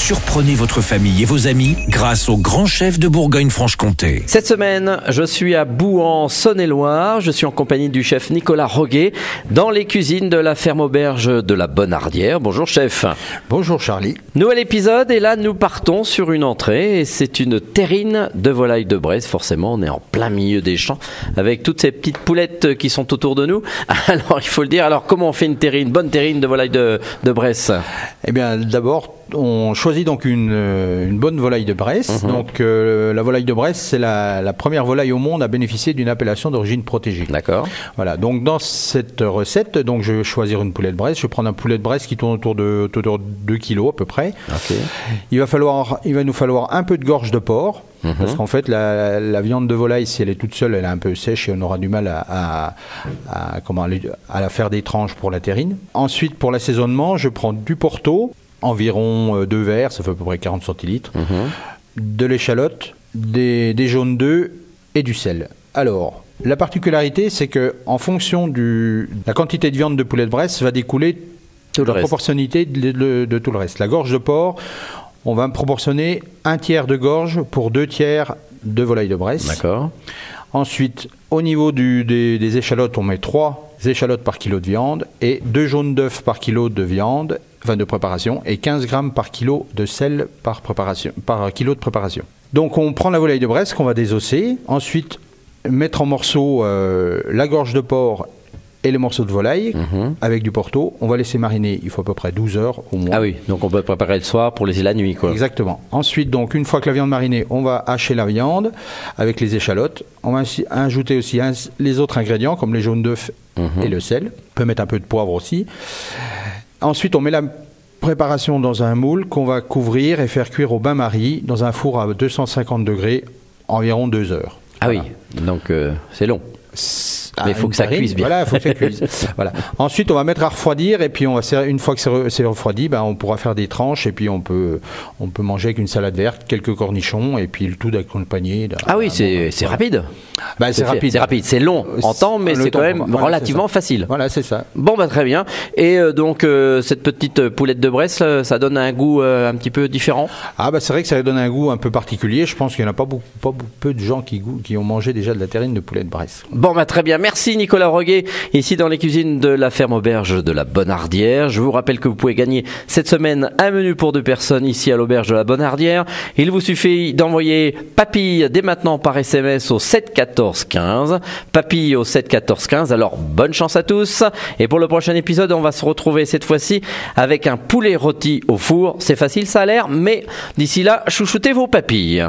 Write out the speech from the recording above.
Surprenez votre famille et vos amis grâce au grand chef de Bourgogne-Franche-Comté. Cette semaine, je suis à Bouan, Saône-et-Loire. Je suis en compagnie du chef Nicolas Roguet dans les cuisines de la ferme auberge de la Bonardière. Bonjour chef. Bonjour Charlie. Nouvel épisode et là nous partons sur une entrée et c'est une terrine de volaille de Bresse. Forcément, on est en plein milieu des champs avec toutes ces petites poulettes qui sont autour de nous. Alors il faut le dire. Alors comment on fait une terrine, bonne terrine de volaille de, de Bresse? Eh bien, d'abord, on choisit donc une, euh, une bonne volaille de Bresse. Mhm. Donc, euh, la volaille de Bresse, c'est la, la première volaille au monde à bénéficier d'une appellation d'origine protégée. D'accord. Voilà. Donc, dans cette recette, donc je vais choisir une poulet de Bresse. Je vais prendre un poulet de Bresse qui tourne autour de, autour de 2 kg à peu près. Il va falloir, il va nous falloir un peu de gorge de porc. Mhm. Parce qu'en fait, la, la viande de volaille, si elle est toute seule, elle est un peu sèche et on aura du mal à, à- à- comment, à la faire des tranches pour la terrine. Ensuite, pour l'assaisonnement, je prends du porto, environ euh, deux verres, ça fait à peu près 40 centilitres, de l'échalote, des, des jaunes d'œufs et du sel. Alors, la particularité, c'est que en fonction de la quantité de viande de poulet de Bresse, va découler Tout la reste. proportionnalité de, de- de tout le reste. La gorge de porc, on va proportionner un tiers de gorge pour deux tiers de volaille de Bresse. D'accord. Ensuite, au niveau du- des, des échalotes, on met 3 échalotes par kilo de viande et 2 jaunes d'œufs par kilo de viande, enfin de préparation, et 15 grammes par kilo de sel par, préparation, par kilo de préparation. Donc on prend la volaille de Bresse qu'on va désosser, ensuite mettre en morceaux euh, la gorge de porc et les morceaux de volaille Mhm. avec du porto. On va laisser mariner, il faut à peu près 12 heures au moins. Ah oui, donc on peut préparer le soir pour laisser la nuit quoi. Exactement. Ensuite, donc, une fois que la viande marinée, on va hacher la viande avec les échalotes. On va ajouter aussi les autres ingrédients comme les jaunes d'œufs Mhm. et le sel. On peut mettre un peu de poivre aussi. Ensuite, on met la préparation dans un moule qu'on va couvrir et faire cuire au bain-marie dans un four à 250 degrés environ 2 heures. Ah oui, donc euh, c'est long. Mais il faut que ça cuise bien. Voilà, il faut que ça cuise. voilà. Ensuite, on va mettre à refroidir et puis on va une fois que c'est re- c'est refroidi, ben, on pourra faire des tranches et puis on peut on peut manger avec une salade verte, quelques cornichons et puis le tout d'accompagné. d'un- Ah oui, c'est voilà. rapide. Ben, c'est rapide. C'est rapide, c'est long en temps, mais c'est quand même voilà, relativement facile. Voilà, c'est ça. Bon bah très bien. Et euh, donc euh, cette petite poulette de Bresse, là, ça donne un goût euh, un petit peu différent? Ah bah c'est vrai que ça donne un goût un peu particulier. Je pense qu'il n'y en a pas beaucoup, pas beaucoup- peu de gens qui, goût- qui ont mangé déjà de la terrine de poulet de Bresse. Bon bah très bien, merci Nicolas Roguet, ici dans les cuisines de la ferme auberge de la Bonardière. Je vous rappelle que vous pouvez gagner cette semaine un menu pour deux personnes ici à l'auberge de la Bonardière. Il vous suffit d'envoyer papille dès maintenant par SMS au 7 14 15. Papille au 7 14 15. Alors bonne chance à tous. Et pour le prochain épisode, on va se retrouver cette fois-ci avec un poulet rôti au four. C'est facile, ça a l'air, mais d'ici là, chouchoutez vos papilles.